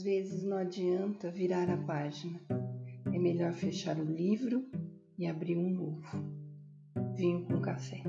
Às vezes não adianta virar a página. É melhor fechar o livro e abrir um novo. Vinho com café.